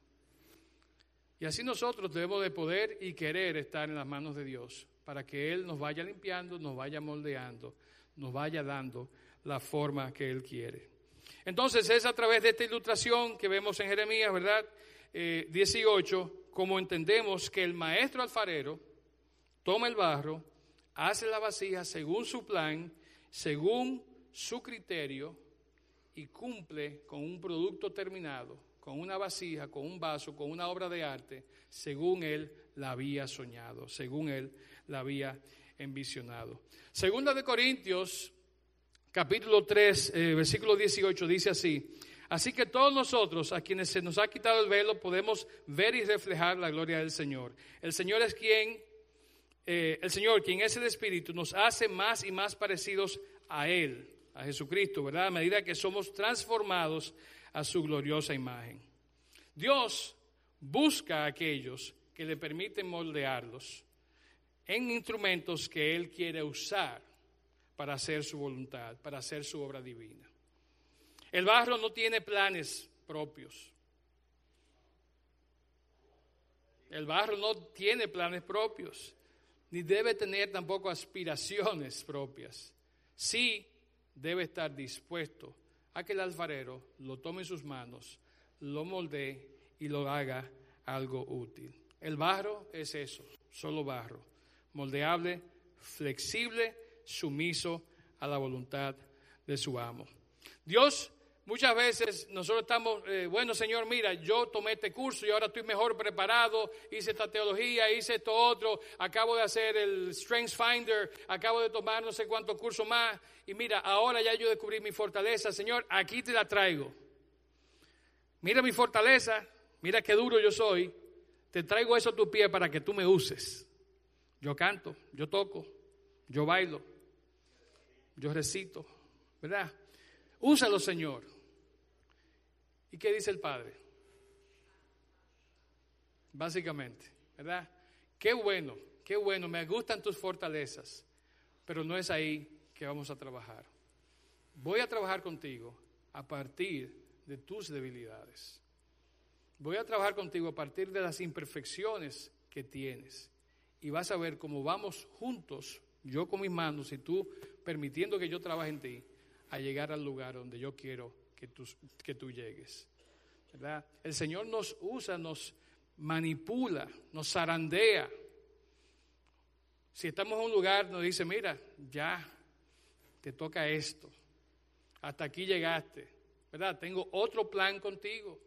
Y así nosotros debemos de poder y querer estar en las manos de Dios para que Él nos vaya limpiando, nos vaya moldeando, nos vaya dando la forma que Él quiere. Entonces es a través de esta ilustración que vemos en Jeremías, ¿verdad? 18, eh, como entendemos que el maestro alfarero toma el barro, hace la vasija según su plan, según su criterio y cumple con un producto terminado, con una vasija, con un vaso, con una obra de arte, según él la había soñado, según él la había envisionado. Segunda de Corintios, capítulo 3, eh, versículo 18, dice así. Así que todos nosotros, a quienes se nos ha quitado el velo, podemos ver y reflejar la gloria del Señor. El Señor es quien, eh, el Señor, quien es el Espíritu, nos hace más y más parecidos a Él, a Jesucristo, ¿verdad? A medida que somos transformados a su gloriosa imagen. Dios busca a aquellos que le permiten moldearlos en instrumentos que Él quiere usar para hacer su voluntad, para hacer su obra divina. El barro no tiene planes propios. El barro no tiene planes propios, ni debe tener tampoco aspiraciones propias. Sí debe estar dispuesto a que el alfarero lo tome en sus manos, lo moldee y lo haga algo útil. El barro es eso, solo barro moldeable, flexible, sumiso a la voluntad de su amo. Dios, muchas veces nosotros estamos, eh, bueno Señor, mira, yo tomé este curso y ahora estoy mejor preparado, hice esta teología, hice esto otro, acabo de hacer el Strengths Finder, acabo de tomar no sé cuántos cursos más y mira, ahora ya yo descubrí mi fortaleza, Señor, aquí te la traigo. Mira mi fortaleza, mira qué duro yo soy, te traigo eso a tu pie para que tú me uses. Yo canto, yo toco, yo bailo, yo recito, ¿verdad? Úsalo, Señor. ¿Y qué dice el Padre? Básicamente, ¿verdad? Qué bueno, qué bueno, me gustan tus fortalezas, pero no es ahí que vamos a trabajar. Voy a trabajar contigo a partir de tus debilidades. Voy a trabajar contigo a partir de las imperfecciones que tienes. Y vas a ver cómo vamos juntos, yo con mis manos y tú permitiendo que yo trabaje en ti, a llegar al lugar donde yo quiero que tú, que tú llegues. ¿verdad? El Señor nos usa, nos manipula, nos zarandea. Si estamos en un lugar, nos dice, mira, ya te toca esto. Hasta aquí llegaste. ¿Verdad? Tengo otro plan contigo.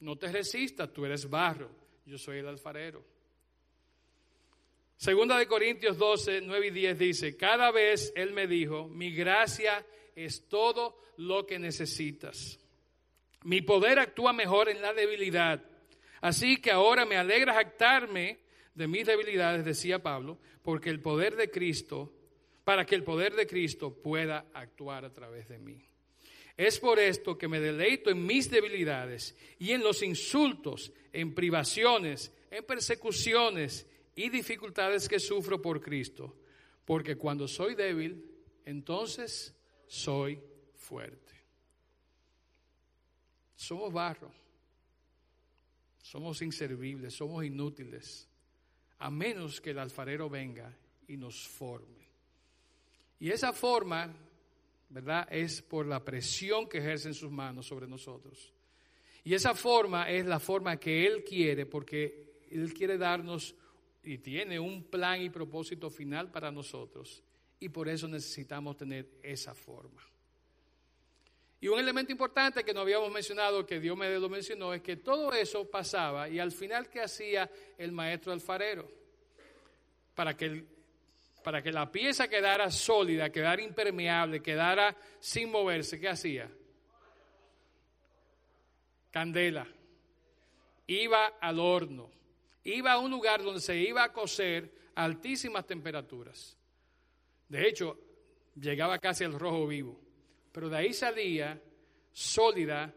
No te resistas, tú eres barro, yo soy el alfarero. Segunda de Corintios 12, 9 y 10 dice, cada vez Él me dijo, mi gracia es todo lo que necesitas. Mi poder actúa mejor en la debilidad. Así que ahora me alegra jactarme de mis debilidades, decía Pablo, porque el poder de Cristo, para que el poder de Cristo pueda actuar a través de mí. Es por esto que me deleito en mis debilidades y en los insultos, en privaciones, en persecuciones y dificultades que sufro por Cristo. Porque cuando soy débil, entonces soy fuerte. Somos barro, somos inservibles, somos inútiles, a menos que el alfarero venga y nos forme. Y esa forma, ¿verdad? Es por la presión que ejercen sus manos sobre nosotros. Y esa forma es la forma que Él quiere, porque Él quiere darnos y tiene un plan y propósito final para nosotros y por eso necesitamos tener esa forma. Y un elemento importante que no habíamos mencionado, que Dios me lo mencionó, es que todo eso pasaba y al final, ¿qué hacía el maestro alfarero? Para que, para que la pieza quedara sólida, quedara impermeable, quedara sin moverse, ¿qué hacía? Candela. Iba al horno. Iba a un lugar donde se iba a cocer altísimas temperaturas. De hecho, llegaba casi al rojo vivo. Pero de ahí salía sólida,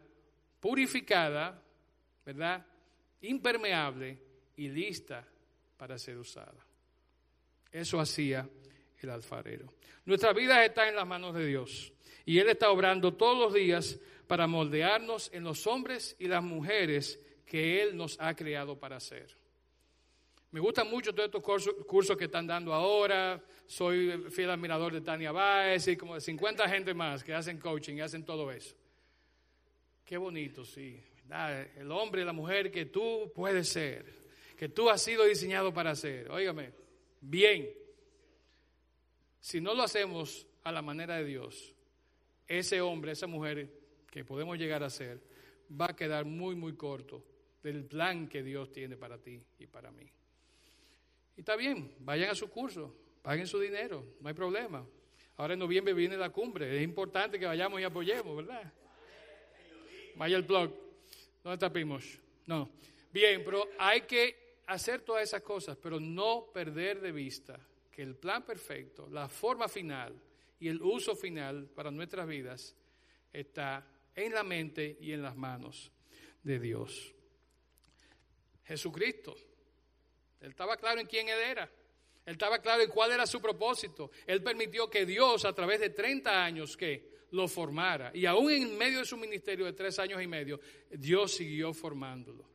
purificada, ¿verdad? Impermeable y lista para ser usada. Eso hacía el alfarero. Nuestra vida está en las manos de Dios y Él está obrando todos los días para moldearnos en los hombres y las mujeres que Él nos ha creado para ser. Me gustan mucho todos estos cursos, que están dando ahora. Soy fiel admirador de Tania Báez y como de 50 gente más que hacen coaching y hacen todo eso. Qué bonito, sí. El hombre y la mujer que tú puedes ser, que tú has sido diseñado para ser. Óigame, bien. Si no lo hacemos a la manera de Dios, ese hombre, esa mujer que podemos llegar a ser, va a quedar muy, muy corto del plan que Dios tiene para ti y para mí. Y está bien, vayan a su curso, paguen su dinero, no hay problema. Ahora en noviembre viene la cumbre, es importante que vayamos y apoyemos, ¿verdad? Vaya el blog. ¿Dónde está? No. Bien, pero hay que hacer todas esas cosas, pero no perder de vista que el plan perfecto, la forma final y el uso final para nuestras vidas está en la mente y en las manos de Dios. Jesucristo él estaba claro en quién él era. Él estaba claro en cuál era su propósito. Él permitió que Dios a través de 30 años que lo formara. Y aún en medio de su ministerio de tres años y medio, Dios siguió formándolo.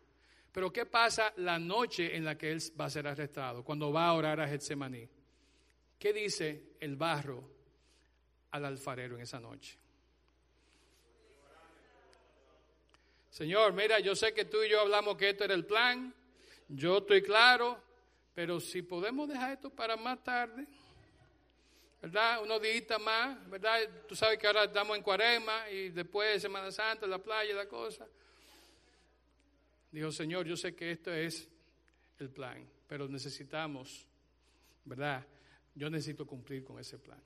Pero ¿qué pasa la noche en la que él va a ser arrestado? Cuando va a orar a Getsemaní. ¿Qué dice el barro al alfarero en esa noche? Señor, mira, yo sé que tú y yo hablamos que esto era el plan, yo estoy claro, pero si podemos dejar esto para más tarde, ¿verdad? Unos días más, ¿verdad? Tú sabes que ahora estamos en cuaresma y después de Semana Santa, la playa, la cosa. Dijo, Señor, yo sé que esto es el plan, pero necesitamos, ¿verdad? Yo necesito cumplir con ese plan.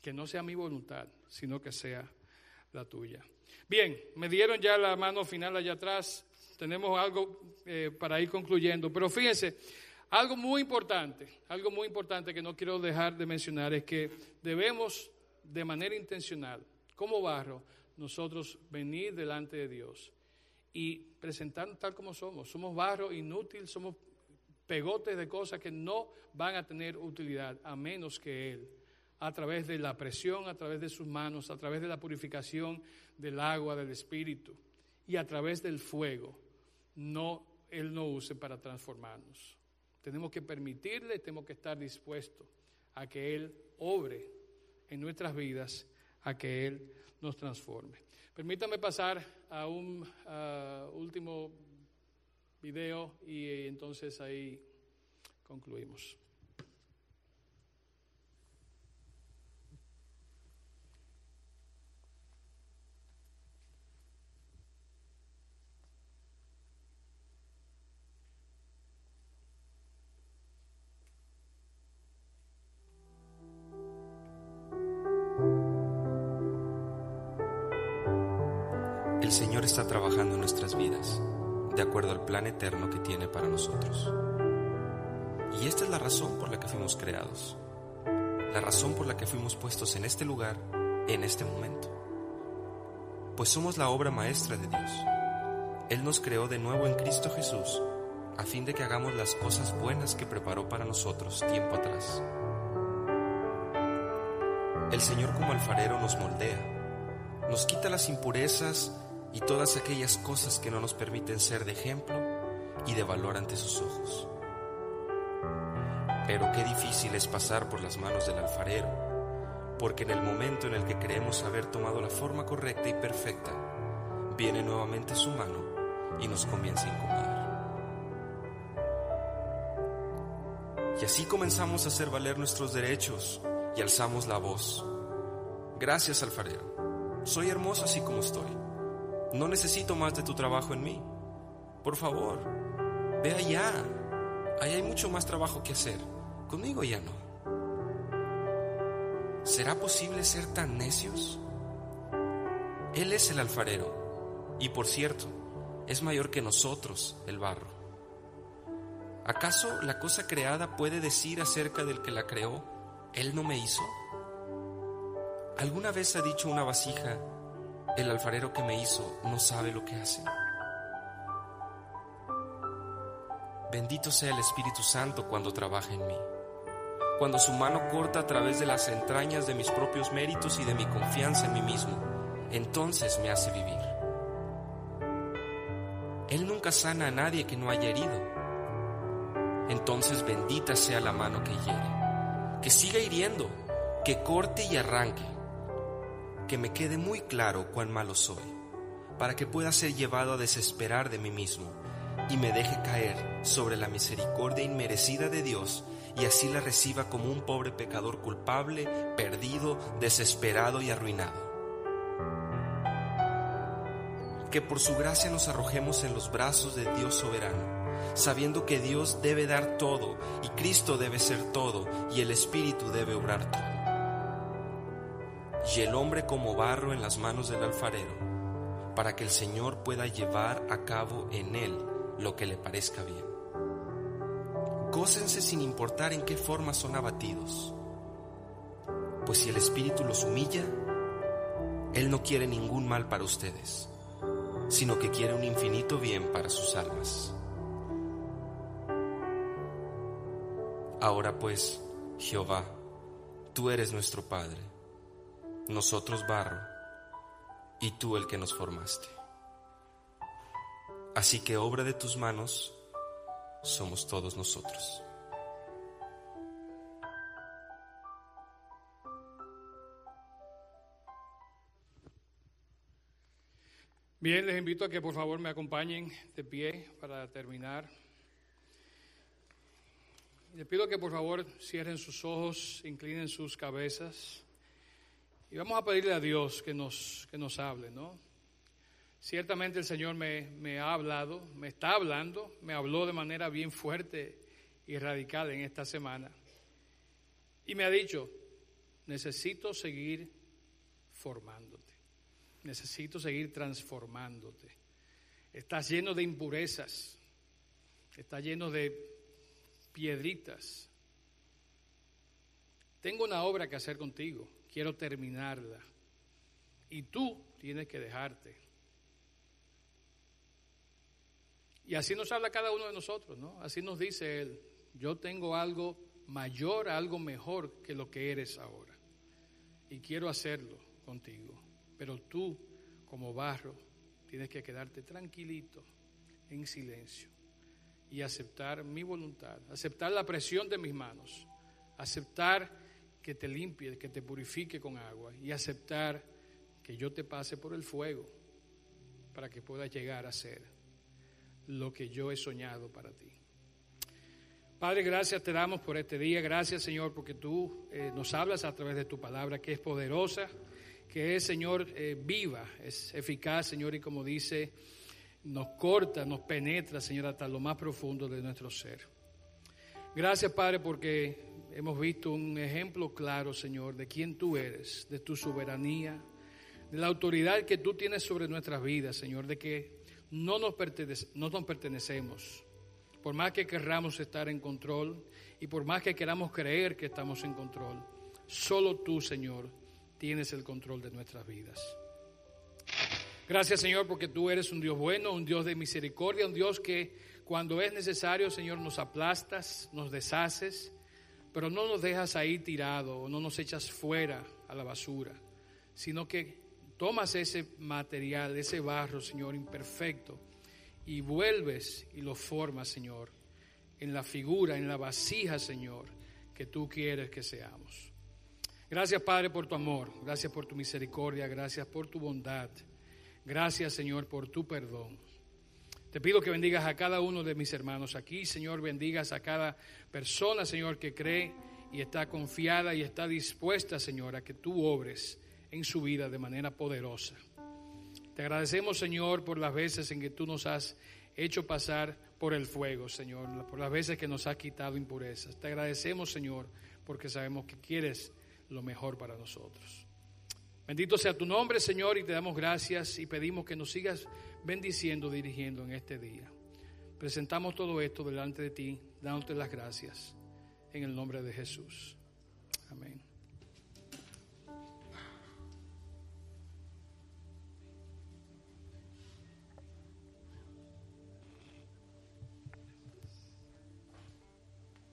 Que no sea mi voluntad, sino que sea la tuya. Bien, me dieron ya la mano final allá atrás tenemos algo eh, para ir concluyendo. Pero fíjense, Algo muy importante, algo muy importante que no quiero dejar de mencionar es que debemos de manera intencional, como barro, nosotros venir delante de Dios y presentarnos tal como somos. Somos barro inútil, somos pegotes de cosas que no van a tener utilidad a menos que Él, a través de la presión, a través de sus manos, a través de la purificación del agua, del Espíritu y a través del fuego, no, Él no use para transformarnos. Tenemos que permitirle, tenemos que estar dispuestos a que Él obre en nuestras vidas, a que Él nos transforme. Permítame pasar a un último video y entonces ahí concluimos. El Señor está trabajando en nuestras vidas, de acuerdo al plan eterno que tiene para nosotros. Y esta es la razón por la que fuimos creados, la razón por la que fuimos puestos en este lugar, en este momento. Pues somos la obra maestra de Dios. Él nos creó de nuevo en Cristo Jesús, a fin de que hagamos las cosas buenas que preparó para nosotros tiempo atrás. El Señor como alfarero nos moldea, nos quita las impurezas y todas aquellas cosas que no nos permiten ser de ejemplo y de valor ante sus ojos. Pero qué difícil es pasar por las manos del alfarero, porque en el momento en el que creemos haber tomado la forma correcta y perfecta, viene nuevamente su mano y nos comienza a incomodar. Y así comenzamos a hacer valer nuestros derechos y alzamos la voz. Gracias, alfarero. Soy hermoso así como estoy. No necesito más de tu trabajo en mí. Por favor, ve allá. Ahí hay mucho más trabajo que hacer. Conmigo ya no. ¿Será posible ser tan necios? Él es el alfarero y por cierto, es mayor que nosotros, el barro. ¿Acaso la cosa creada puede decir acerca del que la creó, Él no me hizo? ¿Alguna vez ha dicho una vasija, el alfarero que me hizo no sabe lo que hace. Bendito sea el Espíritu Santo cuando trabaja en mí. Cuando su mano corta a través de las entrañas de mis propios méritos y de mi confianza en mí mismo, entonces me hace vivir. Él nunca sana a nadie que no haya herido. Entonces bendita sea la mano que hiere, que siga hiriendo, que corte y arranque que me quede muy claro cuán malo soy, para que pueda ser llevado a desesperar de mí mismo y me deje caer sobre la misericordia inmerecida de Dios y así la reciba como un pobre pecador culpable, perdido, desesperado y arruinado. Que por su gracia nos arrojemos en los brazos de Dios soberano, sabiendo que Dios debe dar todo y Cristo debe ser todo y el Espíritu debe obrar todo y el hombre como barro en las manos del alfarero, para que el Señor pueda llevar a cabo en él lo que le parezca bien. Gócense sin importar en qué forma son abatidos, pues si el Espíritu los humilla, Él no quiere ningún mal para ustedes, sino que quiere un infinito bien para sus almas. Ahora pues, Jehová, tú eres nuestro Padre nosotros barro, y tú el que nos formaste. Así que obra de tus manos somos todos nosotros. Bien, les invito a que por favor me acompañen de pie para terminar. Les pido que por favor cierren sus ojos, inclinen sus cabezas. Y vamos a pedirle a Dios que nos, que nos hable, ¿no? Ciertamente el Señor me, me ha hablado, me está hablando, me habló de manera bien fuerte y radical en esta semana. Y me ha dicho, necesito seguir formándote, necesito seguir transformándote. Estás lleno de impurezas, estás lleno de piedritas. Tengo una obra que hacer contigo, quiero terminarla. Y tú tienes que dejarte. Y así nos habla cada uno de nosotros, ¿no? Así nos dice Él, yo tengo algo mayor, algo mejor que lo que eres ahora. Y quiero hacerlo contigo. Pero tú, como barro, tienes que quedarte tranquilito, en silencio, y aceptar mi voluntad, aceptar la presión de mis manos, aceptar que te limpie, que te purifique con agua, y aceptar que yo te pase por el fuego para que puedas llegar a ser lo que yo he soñado para ti. Padre, gracias te damos por este día. Gracias, Señor, porque tú eh, nos hablas a través de tu palabra, que es poderosa, que es, Señor, eh, viva, es eficaz, Señor, y como dice, nos corta, nos penetra, Señor, hasta lo más profundo de nuestro ser. Gracias, Padre, porque hemos visto un ejemplo claro, Señor, de quién tú eres, de tu soberanía, de la autoridad que tú tienes sobre nuestras vidas, Señor, de que no nos, no nos pertenecemos por más que querramos estar en control y por más que queramos creer que estamos en control, solo tú, Señor, tienes el control de nuestras vidas. Gracias, Señor, porque tú eres un Dios bueno, un Dios de misericordia, un Dios que cuando es necesario, Señor, nos aplastas, nos deshaces, pero no nos dejas ahí tirado o no nos echas fuera a la basura, sino que tomas ese material, ese barro, Señor, imperfecto, y vuelves y lo formas, Señor, en la figura, en la vasija, Señor, que tú quieres que seamos. Gracias, Padre, por tu amor, gracias por tu misericordia, gracias por tu bondad, gracias, Señor, por tu perdón. Te pido que bendigas a cada uno de mis hermanos aquí, Señor, bendigas a cada persona, Señor, que cree y está confiada y está dispuesta, Señor, a que tú obres en su vida de manera poderosa. Te agradecemos, Señor, por las veces en que tú nos has hecho pasar por el fuego, Señor, por las veces que nos has quitado impurezas. Te agradecemos, Señor, porque sabemos que quieres lo mejor para nosotros. Bendito sea tu nombre, Señor, y te damos gracias y pedimos que nos sigas bendiciendo, dirigiendo en este día. Presentamos todo esto delante de ti, dándote las gracias en el nombre de Jesús. Amén.